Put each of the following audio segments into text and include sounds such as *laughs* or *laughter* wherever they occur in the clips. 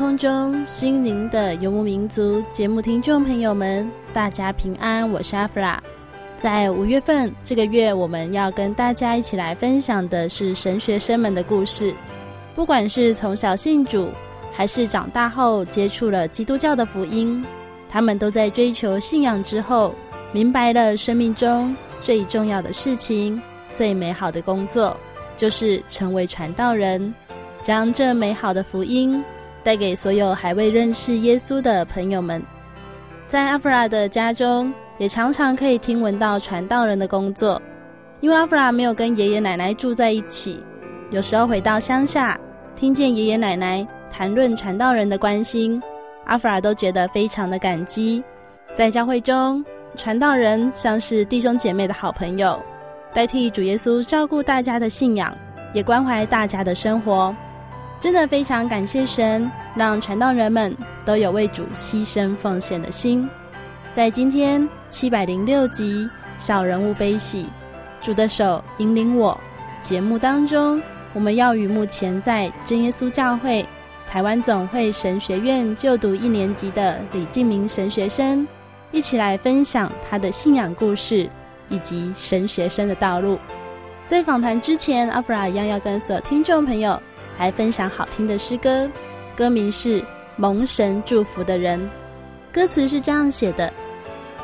空中，心灵的游牧民族节目听众朋友们，大家平安，我是阿弗拉。在五月份这个月，我们要跟大家一起来分享的是神学生们的故事。不管是从小信主，还是长大后接触了基督教的福音，他们都在追求信仰之后，明白了生命中最重要的事情、最美好的工作，就是成为传道人，将这美好的福音。带给所有还未认识耶稣的朋友们，在阿弗拉的家中，也常常可以听闻到传道人的工作。因为阿弗拉没有跟爷爷奶奶住在一起，有时候回到乡下，听见爷爷奶奶谈论传道人的关心，阿弗拉都觉得非常的感激。在教会中，传道人像是弟兄姐妹的好朋友，代替主耶稣照顾大家的信仰，也关怀大家的生活。真的非常感谢神，让传道人们都有为主牺牲奉献的心。在今天七百零六集《小人物悲喜》，主的手引领我节目当中，我们要与目前在真耶稣教会台湾总会神学院就读一年级的李敬明神学生一起来分享他的信仰故事以及神学生的道路。在访谈之前，阿弗拉一样要跟所有听众朋友。来分享好听的诗歌，歌名是《蒙神祝福的人》，歌词是这样写的：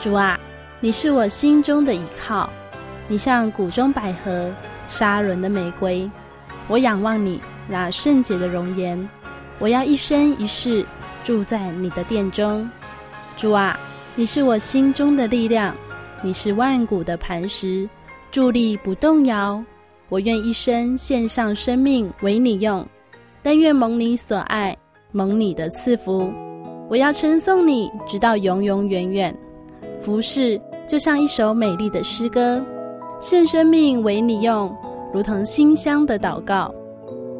主啊，你是我心中的依靠，你像谷中百合、沙仑的玫瑰，我仰望你那圣洁的容颜，我要一生一世住在你的殿中。主啊，你是我心中的力量，你是万古的磐石，伫立不动摇。我愿一生献上生命为你用，但愿蒙你所爱，蒙你的赐福。我要称颂你，直到永永远远。服侍就像一首美丽的诗歌，献生命为你用，如同馨香的祷告。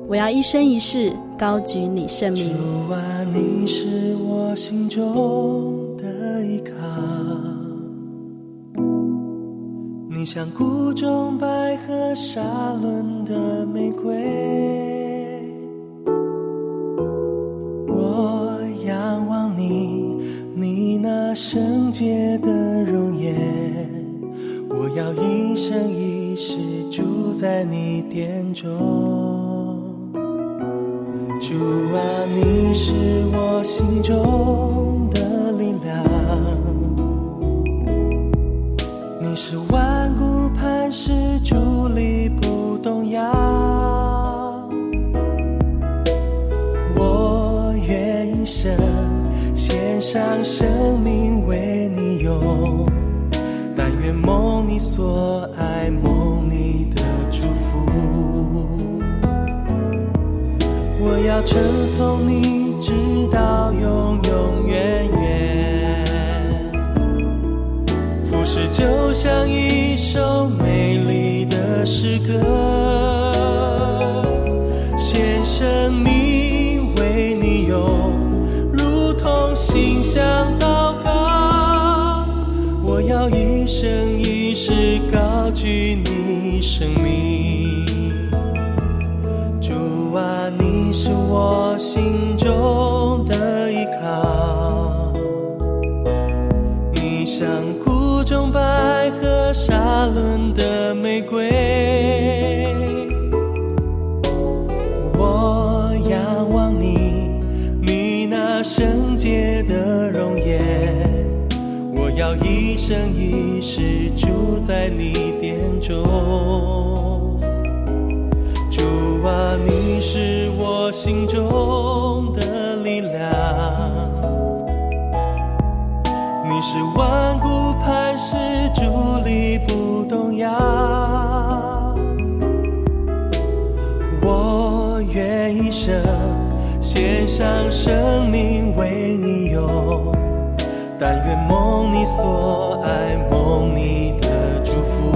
我要一生一世高举你圣名。主啊，你是我心中的依靠。你像谷中百合、沙仑的玫瑰，我仰望你，你那圣洁的容颜，我要一生一世住在你殿中。主啊，你是我心中的力量，你是万。但是伫立不动摇，我愿一生献上生命为你用，但愿梦你所爱，梦你的祝福。我要称颂你，直到永永远远。服侍就像一首美。诗歌，献生命为你用，如同心向祷告。我要一生一世高举你生命，主啊，你是我心中的依靠，你像谷中百合沙仑的玫瑰。生一世住在你殿中。主啊，你是我心中的力量，你是万古磐石，伫立不动摇。我愿一生献上生命为你用，但愿蒙你所爱，蒙你的祝福。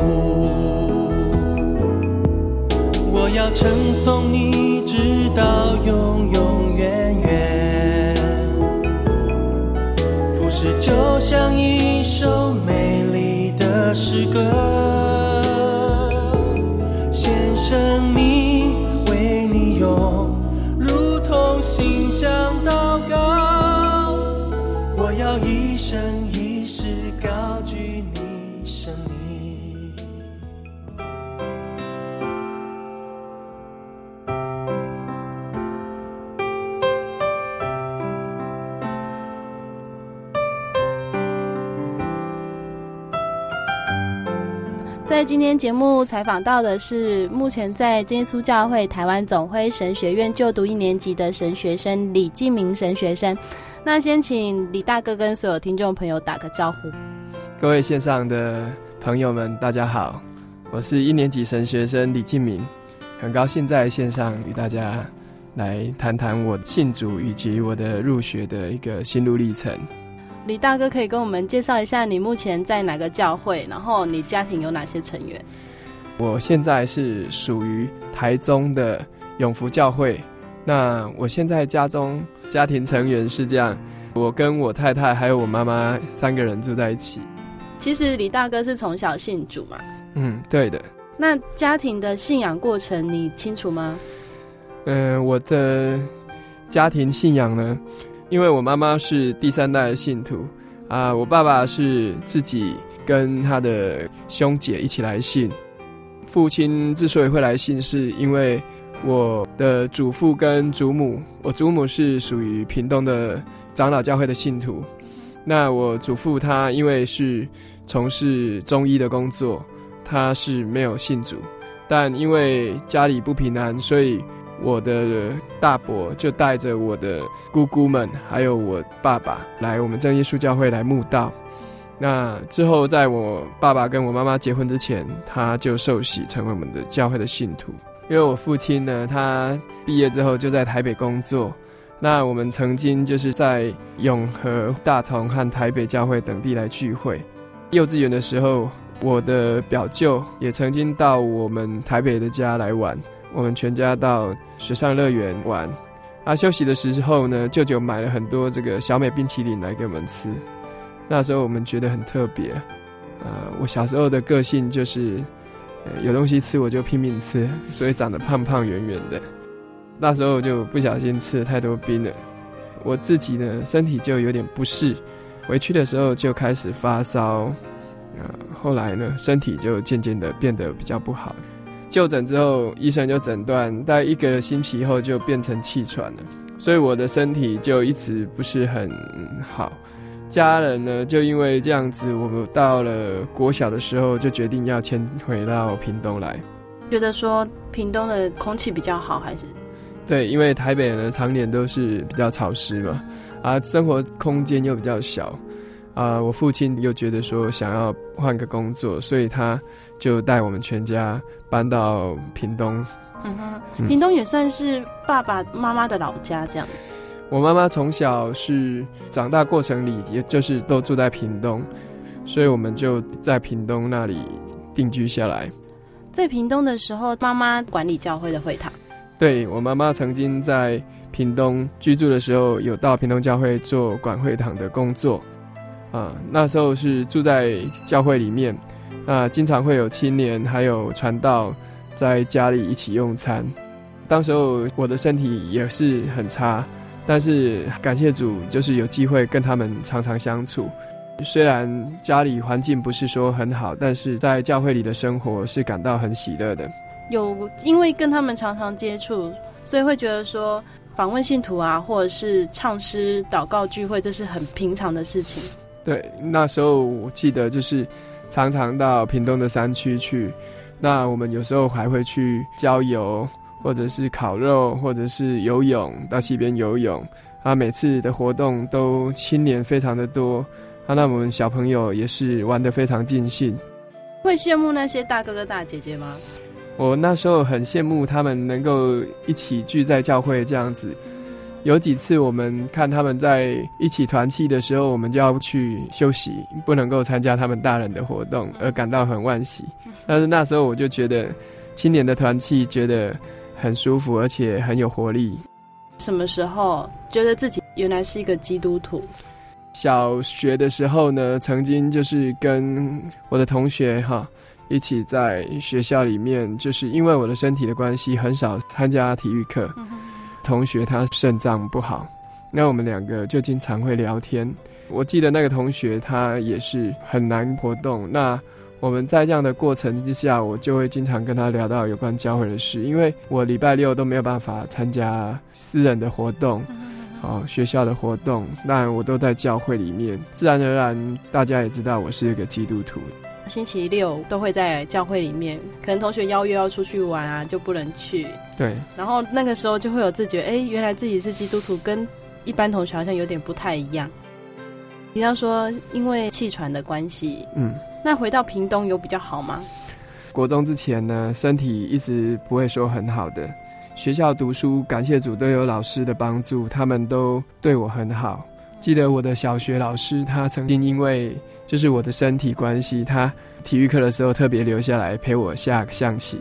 我要称颂你，直到永永远远。服侍就像一首美丽的诗歌，今天节目采访到的是目前在耶稣教会台湾总会神学院就读一年级的神学生李敬明神学生。那先请李大哥跟所有听众朋友打个招呼。各位线上的朋友们，大家好，我是一年级神学生李敬明，很高兴在线上与大家来谈谈我信主以及我的入学的一个心路历程。李大哥可以跟我们介绍一下你目前在哪个教会，然后你家庭有哪些成员？我现在是属于台中的永福教会。那我现在家中家庭成员是这样，我跟我太太还有我妈妈三个人住在一起。其实李大哥是从小信主嘛？嗯，对的。那家庭的信仰过程你清楚吗？嗯、呃，我的家庭信仰呢？因为我妈妈是第三代信徒啊，我爸爸是自己跟他的兄姐一起来信。父亲之所以会来信，是因为我的祖父跟祖母，我祖母是属于屏东的长老教会的信徒。那我祖父他因为是从事中医的工作，他是没有信主，但因为家里不平安，所以。我的大伯就带着我的姑姑们，还有我爸爸来我们正耶稣教会来慕道。那之后，在我爸爸跟我妈妈结婚之前，他就受洗成为我们的教会的信徒。因为我父亲呢，他毕业之后就在台北工作。那我们曾经就是在永和、大同和台北教会等地来聚会。幼稚园的时候，我的表舅也曾经到我们台北的家来玩。我们全家到水上乐园玩，啊，休息的时候呢，舅舅买了很多这个小美冰淇淋来给我们吃。那时候我们觉得很特别，呃，我小时候的个性就是，呃，有东西吃我就拼命吃，所以长得胖胖圆圆的。那时候就不小心吃了太多冰了，我自己呢身体就有点不适，回去的时候就开始发烧，呃，后来呢身体就渐渐的变得比较不好。就诊之后，医生就诊断，大概一个星期后就变成气喘了，所以我的身体就一直不是很好。家人呢，就因为这样子，我们到了国小的时候，就决定要迁回到屏东来。觉得说屏东的空气比较好，还是？对，因为台北呢，常年都是比较潮湿嘛，啊，生活空间又比较小。啊、呃，我父亲又觉得说想要换个工作，所以他就带我们全家搬到屏东。嗯哼，屏东也算是爸爸妈妈的老家，这样子。我妈妈从小是长大过程里，也就是都住在屏东，所以我们就在屏东那里定居下来。在屏东的时候，妈妈管理教会的会堂。对，我妈妈曾经在屏东居住的时候，有到屏东教会做管会堂的工作。啊，那时候是住在教会里面，啊，经常会有青年还有传道在家里一起用餐。当时候我的身体也是很差，但是感谢主，就是有机会跟他们常常相处。虽然家里环境不是说很好，但是在教会里的生活是感到很喜乐的。有因为跟他们常常接触，所以会觉得说访问信徒啊，或者是唱诗、祷告聚会，这是很平常的事情。对，那时候我记得就是常常到屏东的山区去，那我们有时候还会去郊游，或者是烤肉，或者是游泳，到溪边游泳。啊，每次的活动都青年非常的多，啊，那我们小朋友也是玩得非常尽兴。会羡慕那些大哥哥大姐姐吗？我那时候很羡慕他们能够一起聚在教会这样子。有几次我们看他们在一起团契的时候，我们就要去休息，不能够参加他们大人的活动，而感到很惋惜。但是那时候我就觉得青年的团契觉得很舒服，而且很有活力。什么时候觉得自己原来是一个基督徒？小学的时候呢，曾经就是跟我的同学哈一起在学校里面，就是因为我的身体的关系，很少参加体育课。同学他肾脏不好，那我们两个就经常会聊天。我记得那个同学他也是很难活动，那我们在这样的过程之下，我就会经常跟他聊到有关教会的事，因为我礼拜六都没有办法参加私人的活动，哦，学校的活动，那我都在教会里面，自然而然大家也知道我是一个基督徒。星期六都会在教会里面，可能同学邀约要出去玩啊，就不能去。对。然后那个时候就会有自觉，哎，原来自己是基督徒，跟一般同学好像有点不太一样。比方说，因为气喘的关系，嗯，那回到屏东有比较好吗？国中之前呢，身体一直不会说很好的。学校读书，感谢主都有老师的帮助，他们都对我很好。记得我的小学老师，他曾经因为就是我的身体关系，他体育课的时候特别留下来陪我下象棋，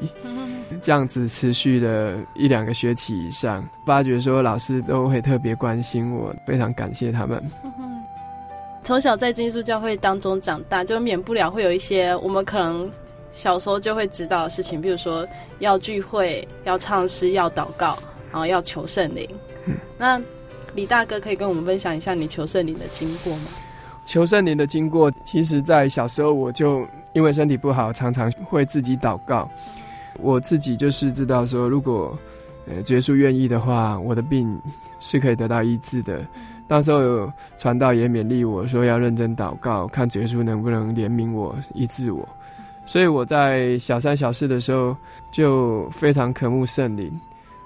这样子持续了一两个学期以上。发觉说老师都会特别关心我，非常感谢他们。从小在基督教会当中长大，就免不了会有一些我们可能小时候就会知道的事情，比如说要聚会、要唱诗、要祷告，然后要求圣灵。那李大哥可以跟我们分享一下你求圣灵的经过吗？求圣灵的经过，其实，在小时候我就因为身体不好，常常会自己祷告。我自己就是知道说，如果呃耶稣愿意的话，我的病是可以得到医治的。到时候有传道也勉励我说，要认真祷告，看耶稣能不能怜悯我、医治我。所以我在小三小四的时候就非常渴慕圣灵。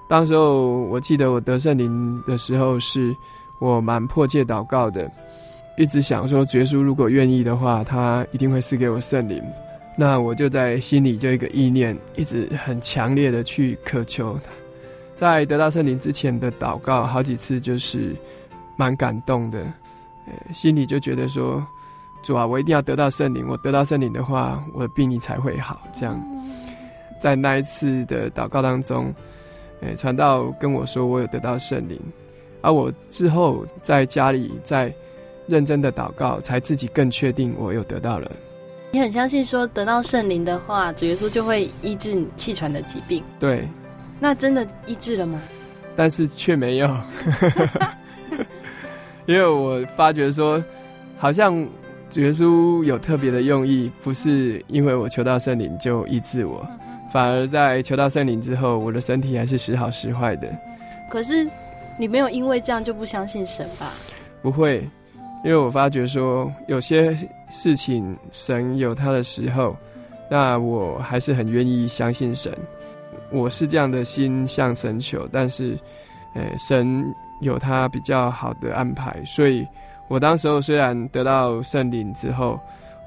当时候，我记得我得圣灵的时候，是我蛮迫切祷告的，一直想说，耶稣如果愿意的话，他一定会赐给我圣灵。那我就在心里就一个意念，一直很强烈的去渴求。在得到圣灵之前的祷告，好几次就是蛮感动的，心里就觉得说，主啊，我一定要得到圣灵，我得到圣灵的话，我的病你才会好。这样，在那一次的祷告当中。诶，传道跟我说我有得到圣灵，而我之后在家里再认真的祷告，才自己更确定我有得到了。你很相信说得到圣灵的话，主耶稣就会医治你气喘的疾病。对，那真的医治了吗？但是却没有，*laughs* 因为我发觉说，好像主耶稣有特别的用意，不是因为我求到圣灵就医治我。反而在求到圣灵之后，我的身体还是时好时坏的。可是你没有因为这样就不相信神吧？不会，因为我发觉说有些事情神有他的时候，那我还是很愿意相信神。我是这样的心向神求，但是，呃，神有他比较好的安排，所以我当时候虽然得到圣灵之后，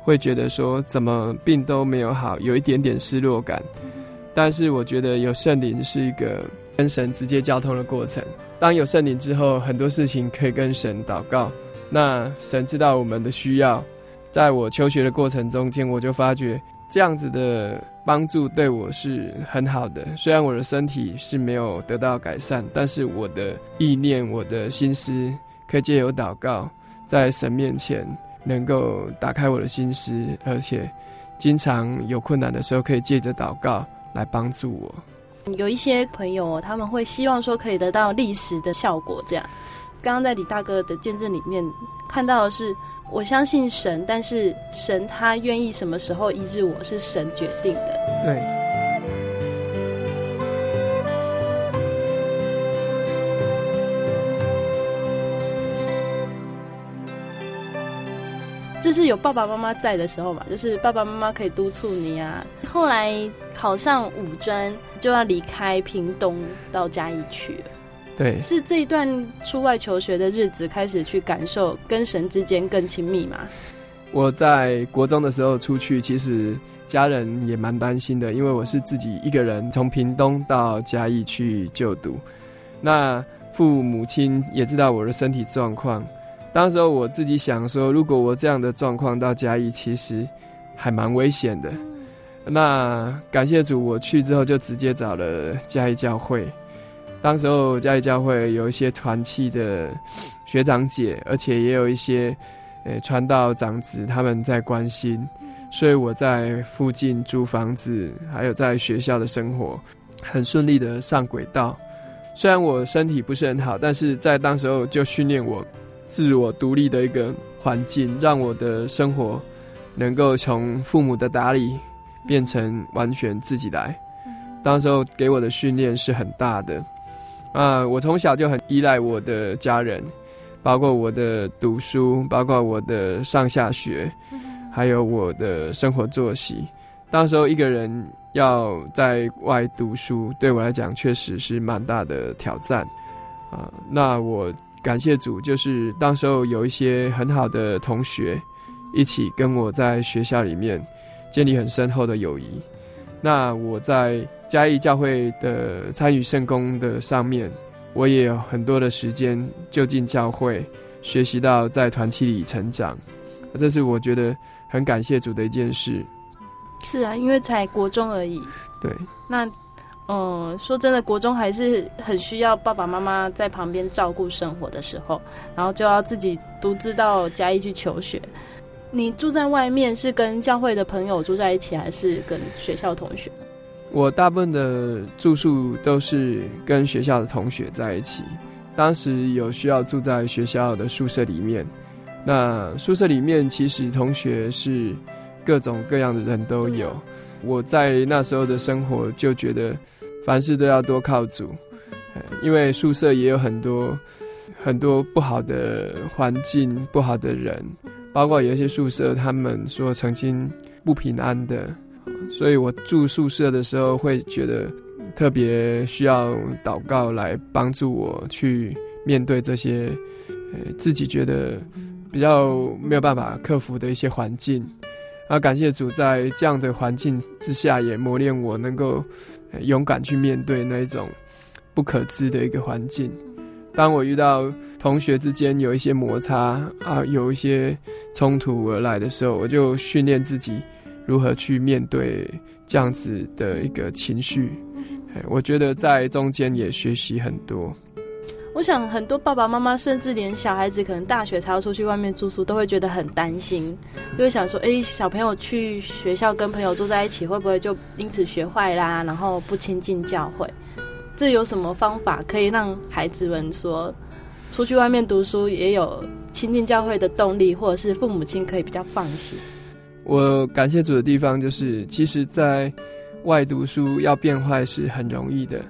会觉得说怎么病都没有好，有一点点失落感。但是我觉得有圣灵是一个跟神直接交通的过程。当有圣灵之后，很多事情可以跟神祷告。那神知道我们的需要，在我求学的过程中间，我就发觉这样子的帮助对我是很好的。虽然我的身体是没有得到改善，但是我的意念、我的心思可以借由祷告，在神面前能够打开我的心思，而且经常有困难的时候，可以借着祷告来帮助我。有一些朋友，他们会希望说可以得到历史的效果。这样，刚刚在李大哥的见证里面看到的是，我相信神，但是神他愿意什么时候医治我是神决定的。对。就是有爸爸妈妈在的时候嘛，就是爸爸妈妈可以督促你啊。后来考上五专，就要离开屏东到嘉义去。对，是这一段出外求学的日子开始去感受跟神之间更亲密嘛？我在国中的时候出去，其实家人也蛮担心的，因为我是自己一个人从屏东到嘉义去就读。那父母亲也知道我的身体状况。当时候我自己想说，如果我这样的状况到嘉义，其实还蛮危险的。那感谢主，我去之后就直接找了嘉义教会。当时候嘉义教会有一些团契的学长姐，而且也有一些呃传道长子他们在关心，所以我在附近租房子，还有在学校的生活很顺利的上轨道。虽然我身体不是很好，但是在当时候就训练我。自我独立的一个环境，让我的生活能够从父母的打理变成完全自己来。当时候给我的训练是很大的啊！我从小就很依赖我的家人，包括我的读书，包括我的上下学，还有我的生活作息。当时候一个人要在外读书，对我来讲确实是蛮大的挑战啊！那我。感谢主，就是当时候有一些很好的同学，一起跟我在学校里面建立很深厚的友谊。那我在嘉义教会的参与圣工的上面，我也有很多的时间就近教会，学习到在团体里成长。这是我觉得很感谢主的一件事。是啊，因为才国中而已。对。那。嗯，说真的，国中还是很需要爸爸妈妈在旁边照顾生活的时候，然后就要自己独自到嘉义去求学。你住在外面是跟教会的朋友住在一起，还是跟学校同学？我大部分的住宿都是跟学校的同学在一起。当时有需要住在学校的宿舍里面，那宿舍里面其实同学是各种各样的人都有。我在那时候的生活就觉得。凡事都要多靠主，因为宿舍也有很多很多不好的环境、不好的人，包括有一些宿舍，他们说曾经不平安的，所以我住宿舍的时候会觉得特别需要祷告来帮助我去面对这些呃自己觉得比较没有办法克服的一些环境。啊，感谢主，在这样的环境之下，也磨练我能够。勇敢去面对那一种不可知的一个环境。当我遇到同学之间有一些摩擦啊，有一些冲突而来的时候，我就训练自己如何去面对这样子的一个情绪。我觉得在中间也学习很多。我想很多爸爸妈妈，甚至连小孩子可能大学才要出去外面住宿，都会觉得很担心，就会想说：哎，小朋友去学校跟朋友住在一起，会不会就因此学坏啦？然后不亲近教会，这有什么方法可以让孩子们说，出去外面读书也有亲近教会的动力，或者是父母亲可以比较放心？我感谢主的地方就是，其实在外读书要变坏是很容易的。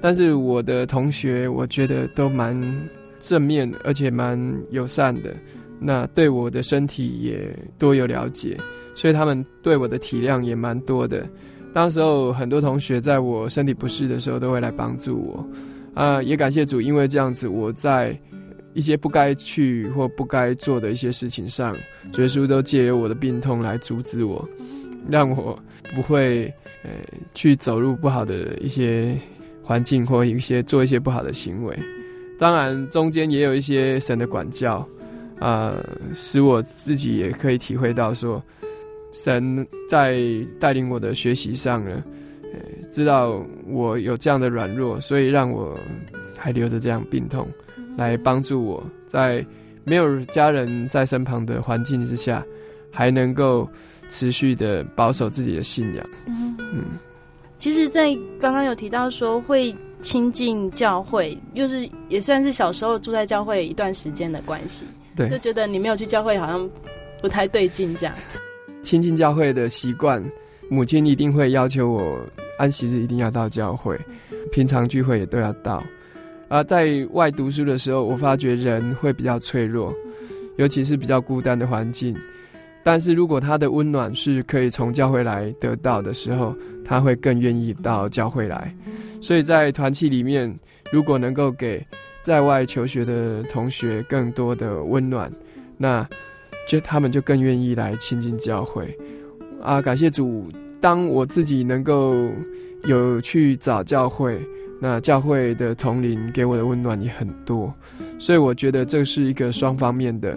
但是我的同学，我觉得都蛮正面，而且蛮友善的。那对我的身体也多有了解，所以他们对我的体谅也蛮多的。当时候很多同学在我身体不适的时候，都会来帮助我。啊，也感谢主，因为这样子，我在一些不该去或不该做的一些事情上，耶稣都借由我的病痛来阻止我，让我不会呃去走入不好的一些。环境或一些做一些不好的行为，当然中间也有一些神的管教，啊、呃，使我自己也可以体会到说，神在带领我的学习上呢，呃，知道我有这样的软弱，所以让我还留着这样病痛，来帮助我在没有家人在身旁的环境之下，还能够持续的保守自己的信仰。嗯。嗯，其实，在刚刚有提到说会亲近教会，又是也算是小时候住在教会一段时间的关系，对，就觉得你没有去教会好像不太对劲这样。亲近教会的习惯，母亲一定会要求我安息日一定要到教会，平常聚会也都要到。啊，在外读书的时候，我发觉人会比较脆弱，尤其是比较孤单的环境。但是如果他的温暖是可以从教会来得到的时候，他会更愿意到教会来。所以在团契里面，如果能够给在外求学的同学更多的温暖，那就他们就更愿意来亲近教会。啊，感谢主，当我自己能够有去找教会。那教会的同龄给我的温暖也很多，所以我觉得这是一个双方面的。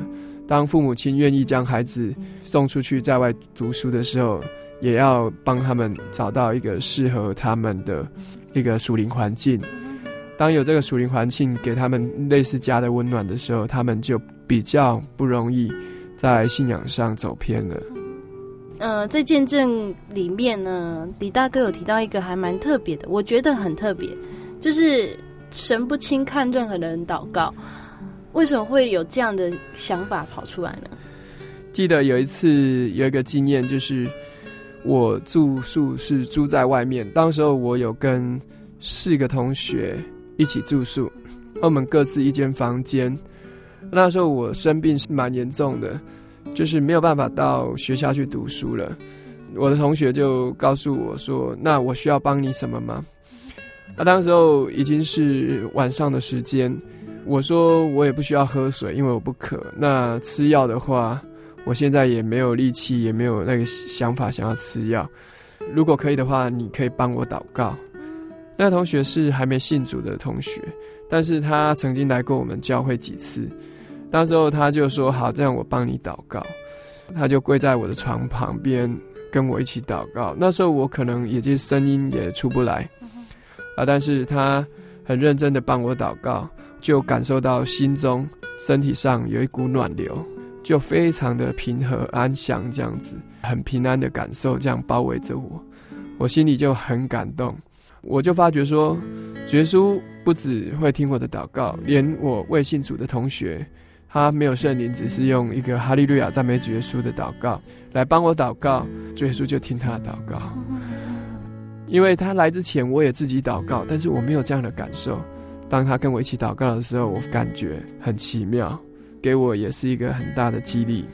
当父母亲愿意将孩子送出去在外读书的时候，也要帮他们找到一个适合他们的一个属灵环境。当有这个属灵环境给他们类似家的温暖的时候，他们就比较不容易在信仰上走偏了。呃，在见证里面呢，李大哥有提到一个还蛮特别的，我觉得很特别。就是神不轻看任何人祷告，为什么会有这样的想法跑出来呢？记得有一次有一个经验，就是我住宿是住在外面，当时候我有跟四个同学一起住宿，我们各自一间房间。那时候我生病是蛮严重的，就是没有办法到学校去读书了。我的同学就告诉我说：“那我需要帮你什么吗？”那、当时候已经是晚上的时间，我说我也不需要喝水，因为我不渴。那吃药的话，我现在也没有力气，也没有那个想法想要吃药。如果可以的话，你可以帮我祷告。那、同学是还没信主的同学，但是他曾经来过我们教会几次。那时候他就说：“好，这样我帮你祷告。”他就跪在我的床旁边跟我一起祷告。那时候我可能也就声音也出不来。啊！但是他很认真的帮我祷告，就感受到心中、身体上有一股暖流，就非常的平和安详，这样子很平安的感受，这样包围着我，我心里就很感动。我就发觉说，主耶稣不只会听我的祷告，连我未信主的同学，他没有圣灵，只是用一个哈利路亚赞美主耶稣的祷告来帮我祷告，主耶稣就听他的祷告。因为他来之前，我也自己祷告，但是我没有这样的感受。当他跟我一起祷告的时候，我感觉很奇妙，给我也是一个很大的激励。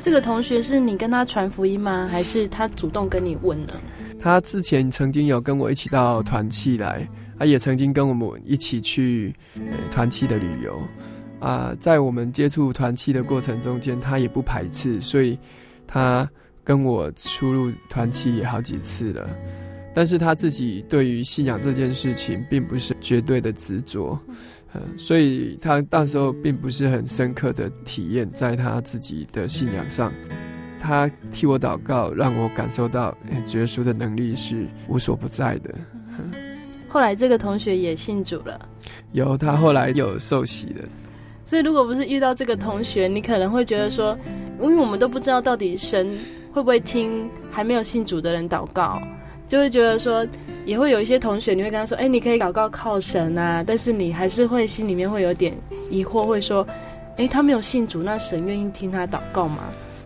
这个同学是你跟他传福音吗？还是他主动跟你问呢？他之前曾经有跟我一起到团契来，他也曾经跟我们一起去团契的旅游。啊，在我们接触团契的过程中间，他也不排斥，所以他跟我出入团契也好几次了。但是他自己对于信仰这件事情并不是绝对的执着，嗯，所以他那时候并不是很深刻的体验在他自己的信仰上。他替我祷告，让我感受到耶稣的能力是无所不在的。后来这个同学也信主了，有他后来有受洗的。所以如果不是遇到这个同学，你可能会觉得说，因为我们都不知道到底神会不会听还没有信主的人祷告。就会觉得说，也会有一些同学，你会跟他说，哎，你可以祷告靠神啊，但是你还是会心里面会有点疑惑，会说，哎，他没有信主，那神愿意听他祷告吗？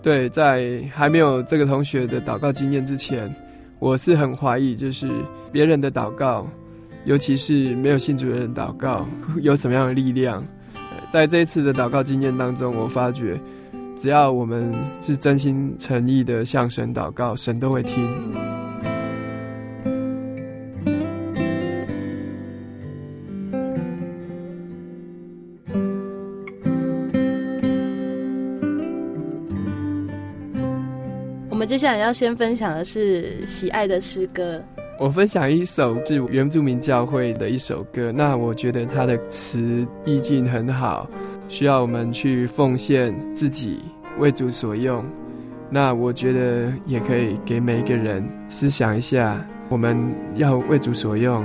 对，在还没有这个同学的祷告经验之前，我是很怀疑，就是别人的祷告，尤其是没有信主的人祷告，*laughs* 有什么样的力量。在这一次的祷告经验当中，我发觉，只要我们是真心诚意的向神祷告，神都会听。接下来要先分享的是喜爱的诗歌。我分享一首是原住民教会的一首歌，那我觉得它的词意境很好，需要我们去奉献自己为主所用。那我觉得也可以给每一个人思想一下，我们要为主所用，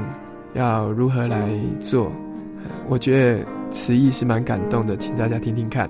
要如何来做？我觉得词意是蛮感动的，请大家听听看。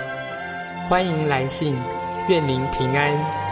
欢迎来信，愿您平安。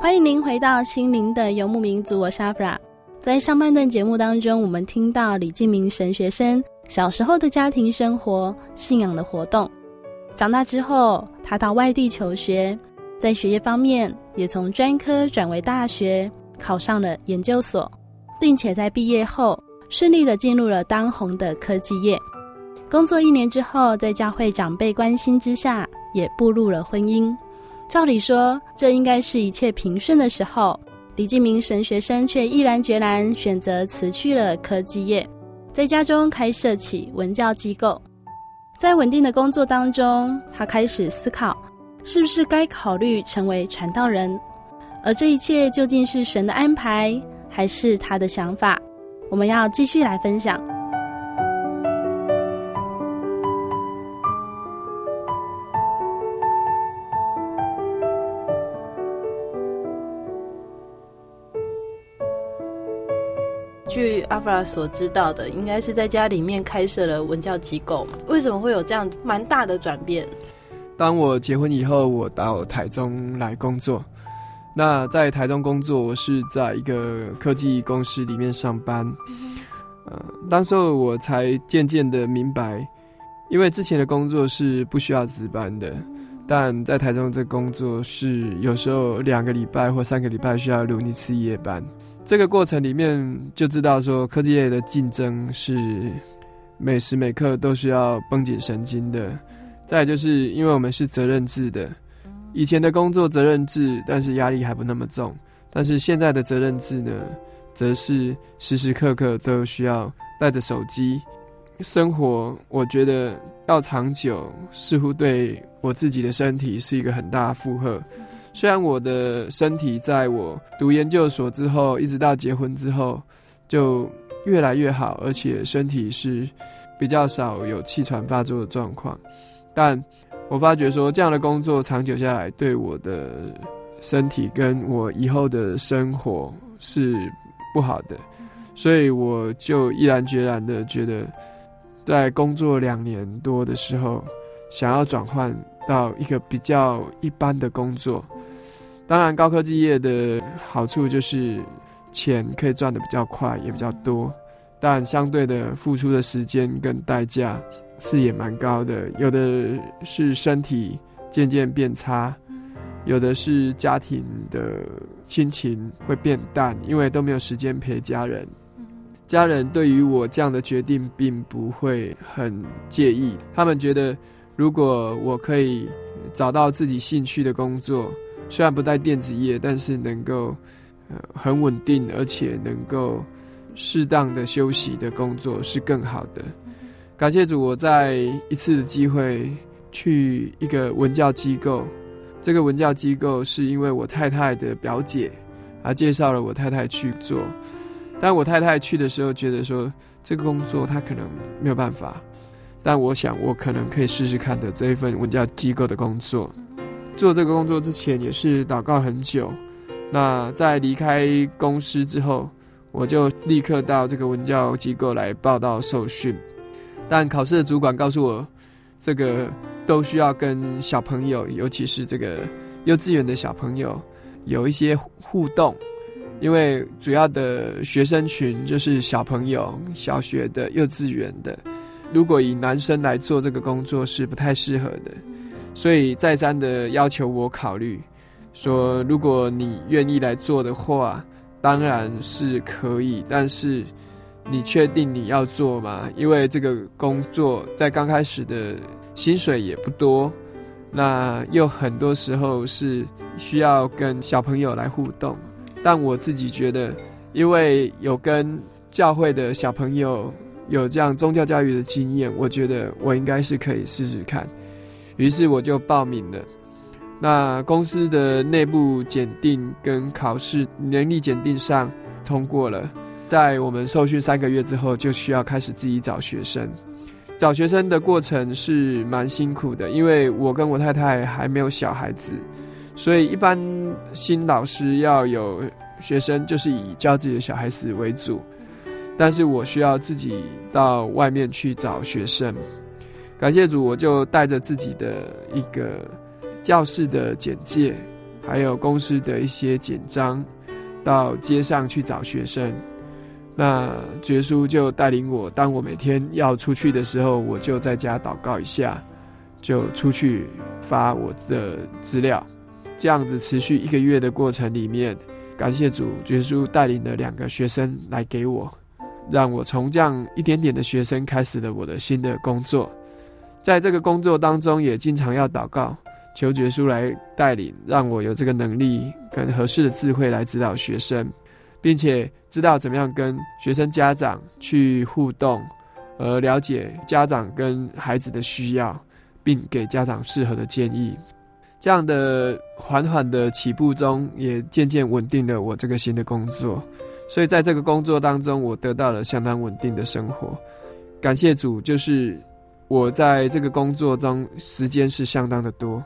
欢迎您回到心灵的游牧民族，我是阿弗拉。在上半段节目当中，我们听到李静明神学生小时候的家庭生活、信仰的活动。长大之后，他到外地求学，在学业方面也从专科转为大学，考上了研究所，并且在毕业后顺利的进入了当红的科技业。工作一年之后，在教会长辈关心之下，也步入了婚姻。照理说，这应该是一切平顺的时候，李静明神学生却毅然决然选择辞去了科技业，在家中开设起文教机构。在稳定的工作当中，他开始思考，是不是该考虑成为传道人？而这一切究竟是神的安排，还是他的想法？我们要继续来分享。据阿弗拉所知道的，应该是在家里面开设了文教机构。为什么会有这样蛮大的转变？当我结婚以后，我到台中来工作。那在台中工作，我是在一个科技公司里面上班。嗯、呃，当时候我才渐渐的明白，因为之前的工作是不需要值班的，但在台中这工作是有时候两个礼拜或三个礼拜需要留一次夜班。这个过程里面就知道说，科技业的竞争是每时每刻都需要绷紧神经的。再就是因为我们是责任制的，以前的工作责任制，但是压力还不那么重。但是现在的责任制呢，则是时时刻刻都需要带着手机生活。我觉得要长久，似乎对我自己的身体是一个很大负荷。虽然我的身体在我读研究所之后，一直到结婚之后，就越来越好，而且身体是比较少有气喘发作的状况，但我发觉说这样的工作长久下来，对我的身体跟我以后的生活是不好的，所以我就毅然决然的觉得，在工作两年多的时候，想要转换到一个比较一般的工作。当然，高科技业的好处就是钱可以赚得比较快，也比较多，但相对的付出的时间跟代价是也蛮高的。有的是身体渐渐变差，有的是家庭的亲情会变淡，因为都没有时间陪家人。家人对于我这样的决定并不会很介意，他们觉得如果我可以找到自己兴趣的工作。虽然不带电子业，但是能够呃很稳定，而且能够适当的休息的工作是更好的。感谢主，我在一次的机会去一个文教机构，这个文教机构是因为我太太的表姐啊介绍了我太太去做，但我太太去的时候觉得说这个工作她可能没有办法，但我想我可能可以试试看的这一份文教机构的工作。做这个工作之前也是祷告很久，那在离开公司之后，我就立刻到这个文教机构来报到受训。但考试的主管告诉我，这个都需要跟小朋友，尤其是这个幼稚园的小朋友有一些互动，因为主要的学生群就是小朋友、小学的、幼稚园的。如果以男生来做这个工作是不太适合的。所以再三的要求我考虑，说如果你愿意来做的话，当然是可以。但是你确定你要做吗？因为这个工作在刚开始的薪水也不多，那又很多时候是需要跟小朋友来互动。但我自己觉得，因为有跟教会的小朋友有这样宗教教育的经验，我觉得我应该是可以试试看。于是我就报名了。那公司的内部检定跟考试能力检定上通过了，在我们受训三个月之后，就需要开始自己找学生。找学生的过程是蛮辛苦的，因为我跟我太太还没有小孩子，所以一般新老师要有学生，就是以教自己的小孩子为主。但是我需要自己到外面去找学生。感谢主，我就带着自己的一个教室的简介，还有公司的一些简章，到街上去找学生。那主耶稣就带领我，当我每天要出去的时候，我就在家祷告一下，就出去发我的资料。这样子持续一个月的过程里面，感谢主，主耶稣带领了两个学生来给我，让我从这样一点点的学生开始了我的新的工作。在这个工作当中，也经常要祷告，求耶稣来带领，让我有这个能力跟合适的智慧来指导学生，并且知道怎么样跟学生家长去互动，而了解家长跟孩子的需要，并给家长适合的建议。这样的缓缓的起步中，也渐渐稳定了我这个新的工作。所以在这个工作当中，我得到了相当稳定的生活。感谢主，就是。我在这个工作中时间是相当的多，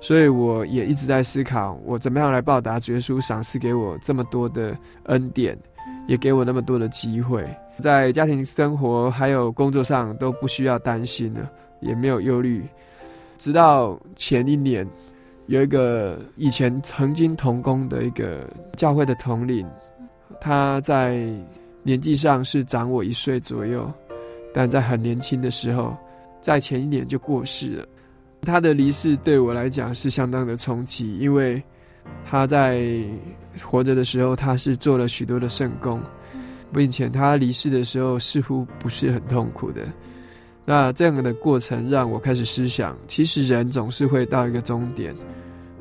所以我也一直在思考，我怎么样来报答觉叔赏赐给我这么多的恩典，也给我那么多的机会，在家庭生活还有工作上都不需要担心了，也没有忧虑。直到前一年，有一个以前曾经同工的一个教会的统领，他在年纪上是长我一岁左右，但在很年轻的时候。在前一年就过世了。他的离世对我来讲是相当的冲击，因为他在活着的时候，他是做了许多的圣工，并且他离世的时候似乎不是很痛苦的。那这样的过程让我开始思想，其实人总是会到一个终点，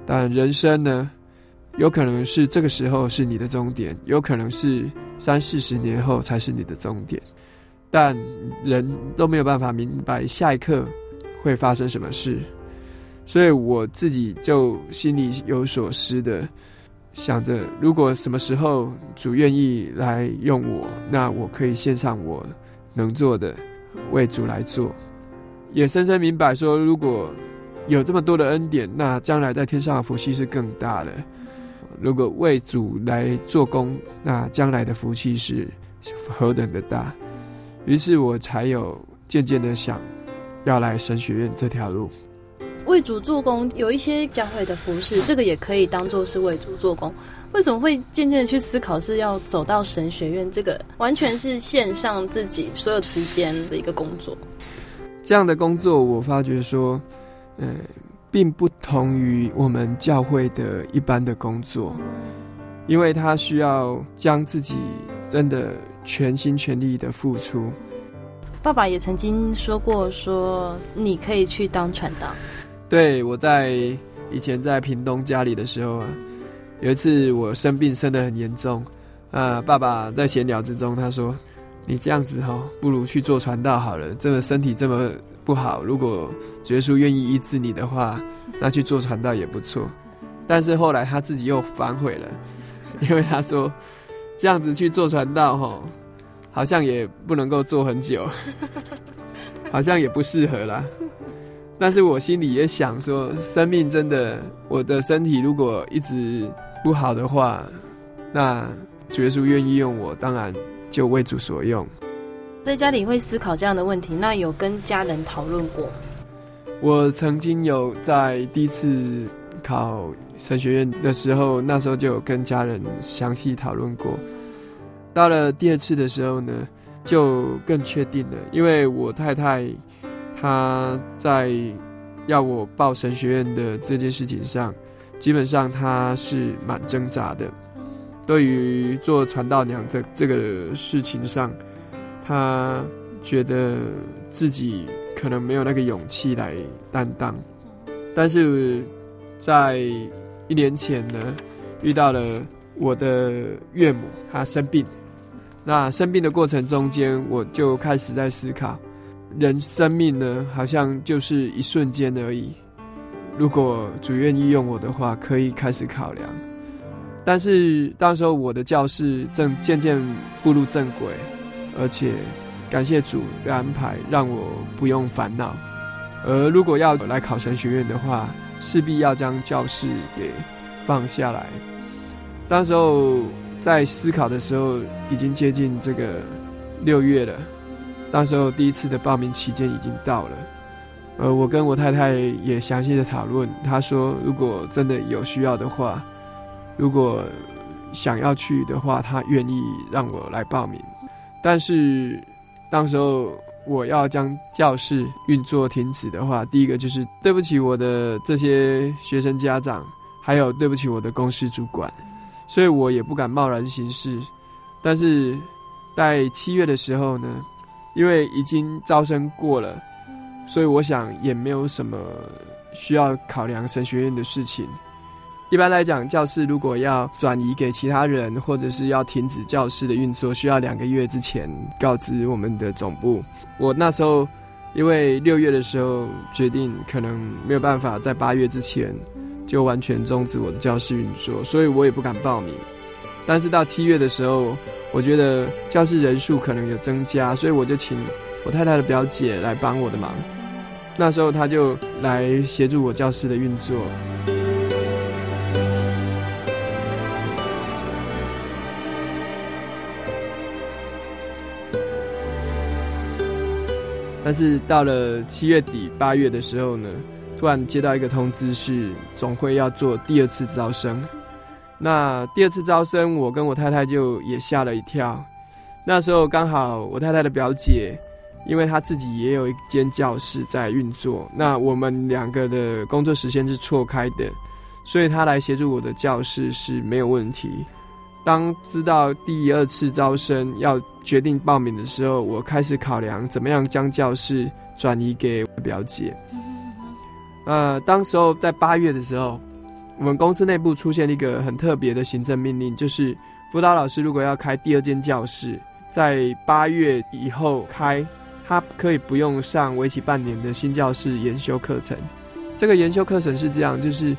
但人生呢，有可能是这个时候是你的终点，有可能是三四十年后才是你的终点，但人都没有办法明白下一刻会发生什么事，所以我自己就心里有所思的想着，如果什么时候主愿意来用我，那我可以献上我能做的，为主来做，也深深明白说，如果有这么多的恩典，那将来在天上的福气是更大的。如果为主来做工，那将来的福气是何等的大。于是我才有渐渐的想。要来神学院这条路，为主做工，有一些教会的服饰，这个也可以当做是为主做工。为什么会渐渐的去思考是要走到神学院？这个完全是献上自己所有时间的一个工作。这样的工作，我发觉说，呃，并不同于我们教会的一般的工作，因为他需要将自己真的全心全力的付出。爸爸也曾经说过，说你可以去当传道。对，我在以前在屏东家里的时候啊，有一次我生病生得很严重，啊，爸爸在闲聊之中他说：“你这样子哈，不如去做传道好了。这个身体这么不好，如果主耶稣愿意医治你的话，那去做传道也不错。”但是后来他自己又反悔了，因为他说这样子去做传道哈。好像也不能够做很久，*laughs* 好像也不适合啦。但是我心里也想说，生命真的，我的身体如果一直不好的话，那主耶稣愿意用我，当然就为主所用。在家里会思考这样的问题，那有跟家人讨论过？我曾经有在第一次考神学院的时候，那时候就有跟家人详细讨论过。到了第二次的时候呢，就更确定了，因为我太太她在要我报神学院的这件事情上，基本上她是蛮挣扎的。对于做传道娘的这个事情上，她觉得自己可能没有那个勇气来担当。但是在一年前呢，遇到了我的岳母，她生病。那生病的过程中间，我就开始在思考，人生命呢，好像就是一瞬间而已。如果主愿意用我的话，可以开始考量。但是当时候我的教室正渐渐步入正轨，而且感谢主的安排，让我不用烦恼。而如果要来考神学院的话，势必要将教室给放下来。当时候。在思考的时候，已经接近这个六月了。当时候第一次的报名期间已经到了，呃，我跟我太太也详细的讨论。她说，如果真的有需要的话，如果想要去的话，她愿意让我来报名。但是，当时候我要将教室运作停止的话，第一个就是对不起我的这些学生家长，还有对不起我的公司主管。所以我也不敢贸然行事，但是在七月的时候呢，因为已经招生过了，所以我想也没有什么需要考量神学院的事情。一般来讲，教室如果要转移给其他人，或者是要停止教室的运作，需要两个月之前告知我们的总部。我那时候因为六月的时候决定，可能没有办法在八月之前。就完全终止我的教室运作，所以我也不敢报名。但是到七月的时候，我觉得教室人数可能有增加，所以我就请我太太的表姐来帮我的忙。那时候她就来协助我教室的运作。但是到了七月底八月的时候呢，突然接到一个通知，是总会要做第二次招生。那第二次招生，我跟我太太就也吓了一跳。那时候刚好我太太的表姐因为她自己也有一间教室在运作，那我们两个的工作时间是错开的，所以她来协助我的教室是没有问题。当知道第二次招生要决定报名的时候，我开始考量怎么样将教室转移给表姐。呃，当时候在八月的时候，我们公司内部出现一个很特别的行政命令，就是辅导老师如果要开第二间教室，在八月以后开。他可以不用上为期半年的新教室研修课程。这个研修课程是这样，就是，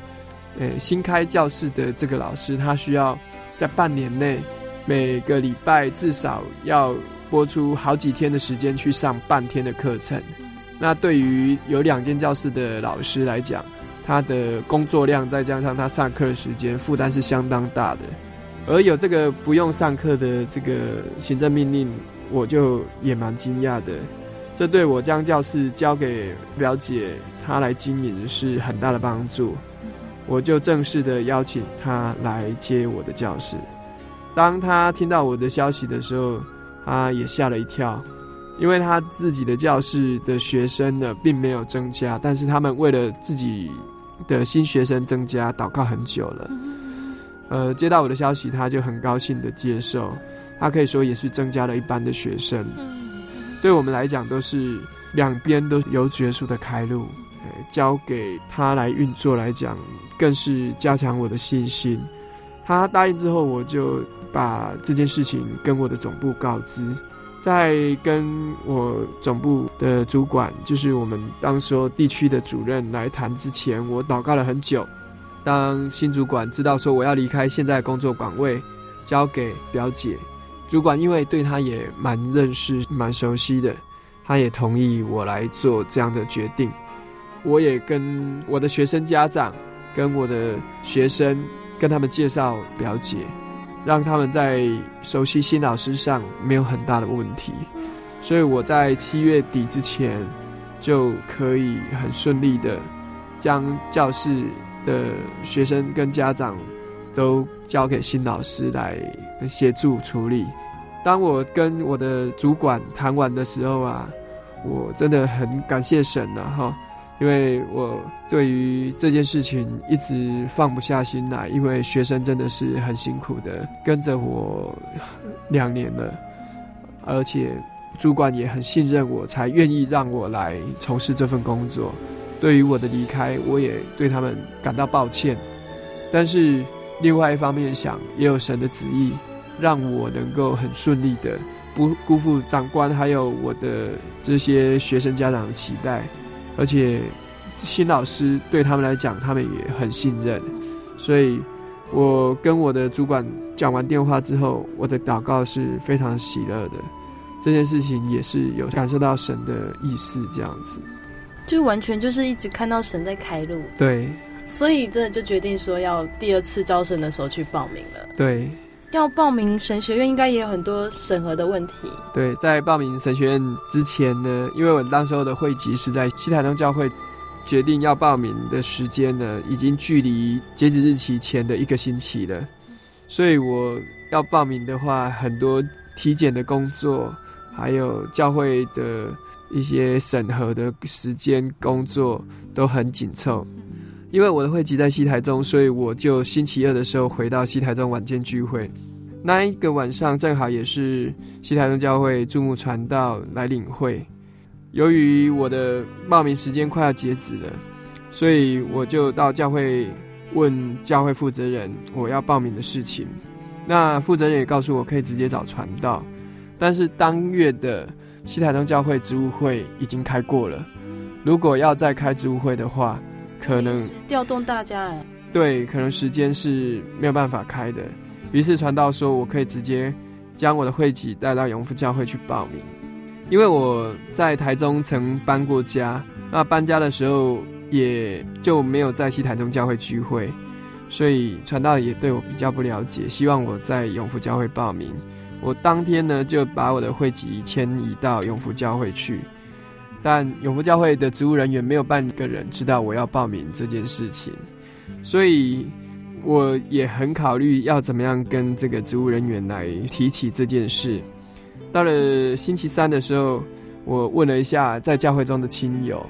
呃，新开教室的这个老师，他需要在半年内每个礼拜至少要播出好几天的时间去上半天的课程。那对于有两间教室的老师来讲，他的工作量再加上他上课的时间负担是相当大的。而有这个不用上课的这个行政命令。我就也蛮惊讶的，这对我将教室交给表姐她来经营是很大的帮助。我就正式的邀请他来接我的教室。当他听到我的消息的时候，他也吓了一跳，因为他自己的教室的学生呢并没有增加，但是他们为了自己的新学生增加，祷告很久了。呃，接到我的消息，他就很高兴的接受。他可以说也是增加了一班的学生，对我们来讲都是两边都有绝数的开路，交给他来运作来讲，更是加强我的信心。他答应之后，我就把这件事情跟我的总部告知，在跟我总部的主管，就是我们当时地区的主任来谈之前，我祷告了很久。当新主管知道说我要离开现在工作岗位，交给表姐。主管因为对他也蛮认识、蛮熟悉的，他也同意我来做这样的决定。我也跟我的学生家长、跟我的学生，跟他们介绍表姐，让他们在熟悉新老师上没有很大的问题。所以我在七月底之前就可以很顺利的将教室的学生跟家长。都交给新老师来协助处理。当我跟我的主管谈完的时候啊，我真的很感谢神了哈，因为我对于这件事情一直放不下心来，因为学生真的是很辛苦的跟着我两年了，而且主管也很信任我，才愿意让我来从事这份工作。对于我的离开，我也对他们感到抱歉，但是。另外一方面想，也有神的旨意，让我能够很顺利的，不辜负长官还有我的这些学生家长的期待，而且新老师对他们来讲，他们也很信任，所以我跟我的主管讲完电话之后，我的祷告是非常喜乐的，这件事情也是有感受到神的意思，这样子，就完全就是一直看到神在开路，对。所以真的就决定说要第二次招生的时候去报名了。对，要报名神学院应该也有很多审核的问题。对，在报名神学院之前呢，因为我当时候的会籍是在西台东教会，决定要报名的时间呢，已经距离截止日期前的一个星期了。所以我要报名的话，很多体检的工作，还有教会的一些审核的时间工作都很紧凑。因为我的会籍在西台中，所以我就星期二的时候回到西台中晚间聚会。那一个晚上正好也是西台中教会注目传道来领会。由于我的报名时间快要截止了，所以我就到教会问教会负责人我要报名的事情。那负责人也告诉我可以直接找传道，但是当月的西台中教会职务会已经开过了，如果要再开职务会的话。可能调动大家哎，对，可能时间是没有办法开的。于是传道说，我可以直接将我的会籍带到永福教会去报名，因为我在台中曾搬过家，那搬家的时候也就没有在西台中教会聚会，所以传道也对我比较不了解，希望我在永福教会报名。我当天呢就把我的会籍迁移到永福教会去。但永福教会的职务人员没有半个人知道我要报名这件事情，所以我也很考虑要怎么样跟这个职务人员来提起这件事。到了星期三的时候，我问了一下在教会中的亲友，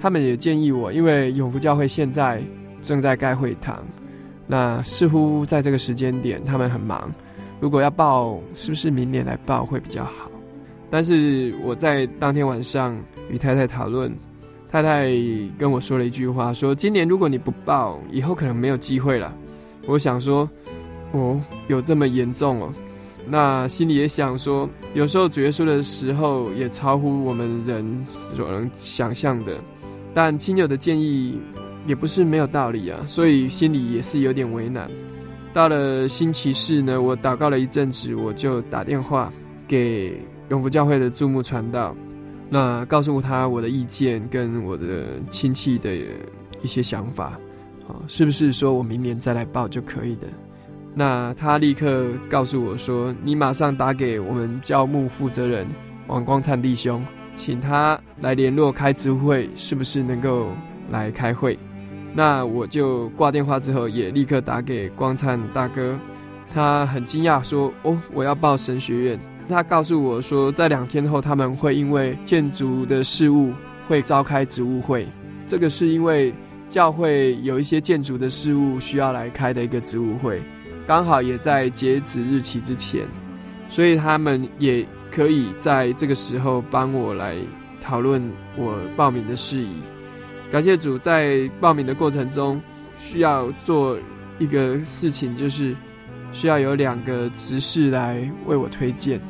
他们也建议我，因为永福教会现在正在盖会堂，那似乎在这个时间点他们很忙，如果要报，是不是明年来报会比较好？但是我在当天晚上与太太讨论，太太跟我说了一句话，说今年如果你不报，以后可能没有机会了。我想说，哦，有这么严重哦？那心里也想说，有时候主耶稣的时候也超乎我们人所能想象的，但亲友的建议也不是没有道理啊，所以心里也是有点为难。到了星期四呢，我祷告了一阵子，我就打电话给 *laughs* 永福教会的驻牧传道，那告诉他我的意见跟我的亲戚的一些想法，啊，是不是说我明年再来报就可以的？那他立刻告诉我说：“你马上打给我们教牧负责人王光灿弟兄，请他来联络开职会，是不是能够来开会？”那我就挂电话之后，也立刻打给光灿大哥，他很惊讶说：“哦，我要报神学院。”他告诉我说，在两天后他们会因为建筑的事务会召开职务会，这个是因为教会有一些建筑的事务需要来开的一个职务会。刚好也在截止日期之前，所以他们也可以在这个时候帮我来讨论我报名的事宜。感谢主，在报名的过程中需要做一个事情，就是需要有两个执事来为我推荐，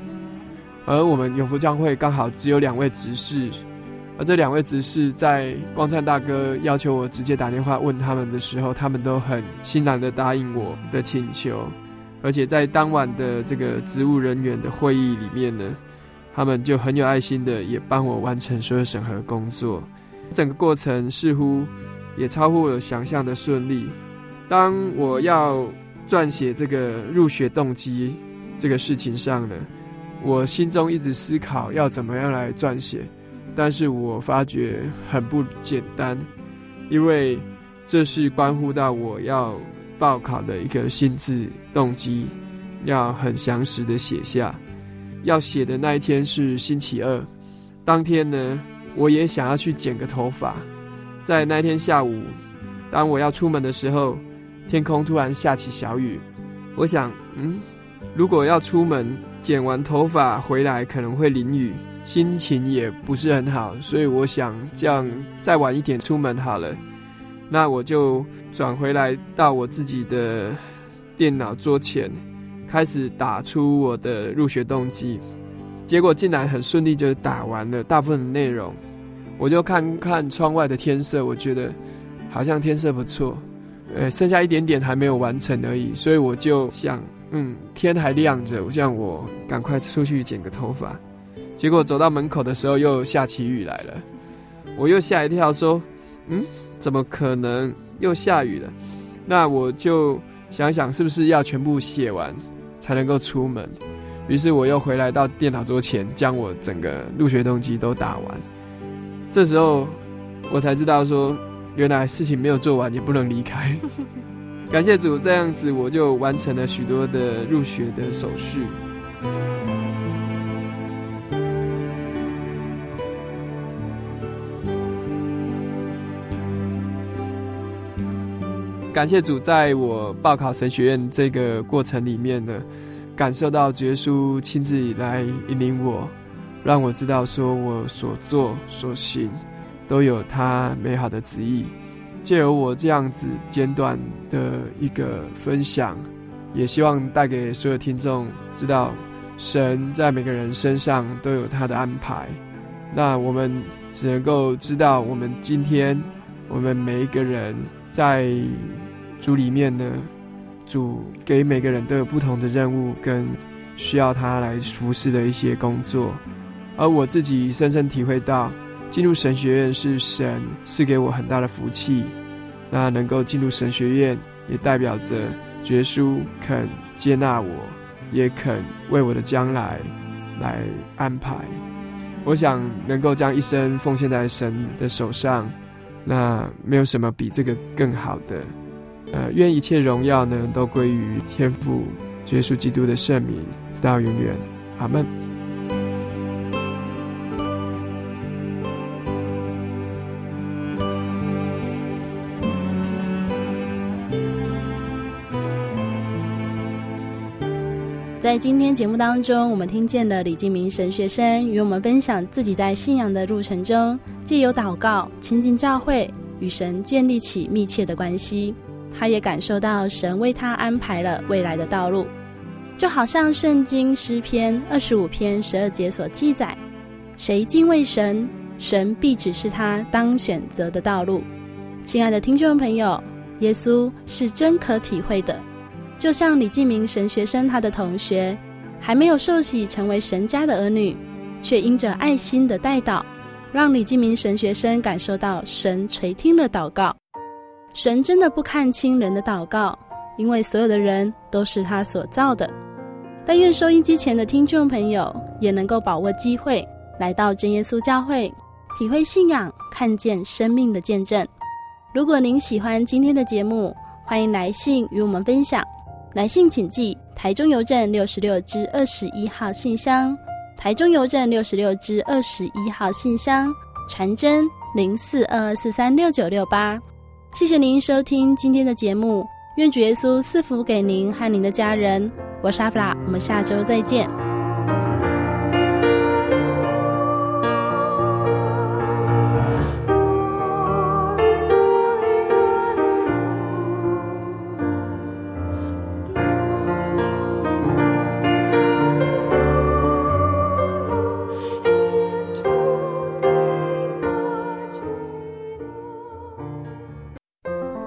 而我们永福教会刚好只有两位执事。而这两位执事在光灿大哥要求我直接打电话问他们的时候，他们都很欣然的答应我的请求，而且在当晚的这个职务人员的会议里面呢，他们就很有爱心的也帮我完成所有审核工作，整个过程似乎也超乎我想象的顺利。当我要撰写这个入学动机这个事情上呢，我心中一直思考要怎么样来撰写。但是我发觉很不简单，因为这是关乎到我要报考的一个心智动机，要很详实的写下。要写的那一天是星期二，当天呢，我也想要去剪个头发。在那天下午，当我要出门的时候，天空突然下起小雨。我想，嗯，如果要出门剪完头发回来，可能会淋雨。心情也不是很好，所以我想这样再晚一点出门好了。那我就转回来到我自己的电脑桌前，开始打出我的入学动机。结果竟然很顺利就打完了大部分的内容。我就看看窗外的天色，我觉得好像天色不错，呃，剩下一点点还没有完成而已。所以我就想，嗯，天还亮着，我想我赶快出去剪个头发。结果走到门口的时候，又下起雨来了，我又吓一跳，说：“嗯，怎么可能又下雨了？”那我就想想，是不是要全部写完才能够出门？于是我又回来到电脑桌前，将我整个入学动机都打完。这时候我才知道说，原来事情没有做完也不能离开。感谢主，这样子我就完成了许多的入学的手续。感谢主，在我报考神学院这个过程里面呢，感受到主耶稣亲自来引领我，让我知道说我所做所行都有他美好的旨意。借由我这样子简短的一个分享，也希望带给所有听众知道，神在每个人身上都有他的安排。那我们只能够知道，我们今天我们每一个人在。主里面呢，主给每个人都有不同的任务跟需要他来服侍的一些工作，而我自己深深体会到，进入神学院是神赐给我很大的福气。那能够进入神学院，也代表着耶稣肯接纳我，也肯为我的将来来安排。我想能够将一生奉献在神的手上，那没有什么比这个更好的。呃，愿一切荣耀呢，都归于天父耶稣基督的圣名，直到永远，阿门。在今天节目当中，我们听见了李静明神学生与我们分享自己在信仰的路程中，借由祷告亲近教会，与神建立起密切的关系。他也感受到神为他安排了未来的道路，就好像圣经诗篇二十五篇十二节所记载：“谁敬畏神，神必指示他当选择的道路。”亲爱的听众朋友，耶稣是真可体会的。就像李继明神学生他的同学，还没有受洗成为神家的儿女，却因着爱心的代祷，让李继明神学生感受到神垂听了祷告。神真的不看轻人的祷告，因为所有的人都是他所造的。但愿收音机前的听众朋友也能够把握机会，来到真耶稣教会，体会信仰，看见生命的见证。如果您喜欢今天的节目，欢迎来信与我们分享。来信请寄台中邮政六十六支二十一号信箱，台中邮政六十六支二十一号信箱，传真零四二二四三六九六八。谢谢您收听今天的节目，愿主耶稣赐福给您和您的家人。我是阿弗拉，我们下周再见。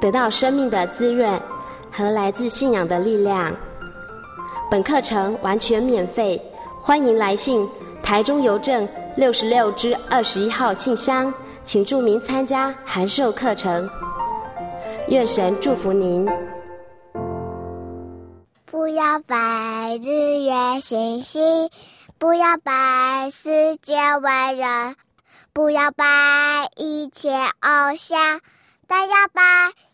得到生命的滋润和来自信仰的力量。本课程完全免费，欢迎来信台中邮政六十六支二十一号信箱，请注明参加函授课程。愿神祝福您。不要拜日月星星，不要拜世界伟人，不要拜一切偶像，但要拜。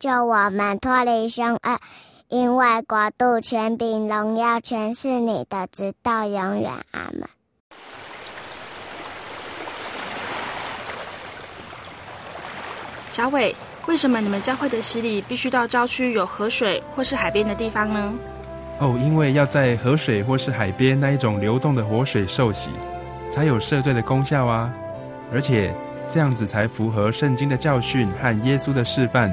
救我们脱离凶恶，因为国度、权柄、荣耀，全是你的，直到永远。阿门。小伟，为什么你们教会的洗礼必须到郊区有河水或是海边的地方呢？哦，因为要在河水或是海边那一种流动的活水受洗，才有赦罪的功效啊，而且。这样子才符合圣经的教训和耶稣的示范。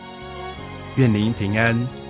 愿您平安。